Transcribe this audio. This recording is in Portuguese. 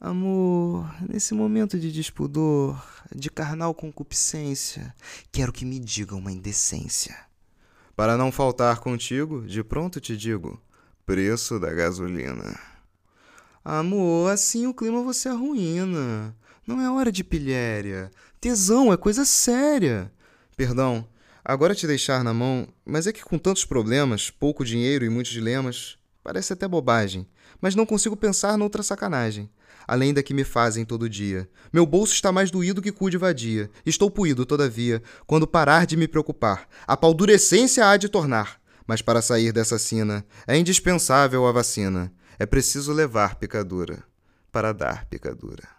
Amor, nesse momento de despudor, de carnal concupiscência, quero que me diga uma indecência. Para não faltar contigo, de pronto te digo: preço da gasolina. Amor, assim o clima você arruína. Não é hora de pilhéria. Tesão é coisa séria. Perdão, agora te deixar na mão, mas é que com tantos problemas, pouco dinheiro e muitos dilemas, parece até bobagem, mas não consigo pensar noutra sacanagem. Além da que me fazem todo dia. Meu bolso está mais doído que cu de vadia. Estou puído, todavia, quando parar de me preocupar. A paldurecência há de tornar. Mas para sair dessa sina, é indispensável a vacina. É preciso levar picadura para dar picadura.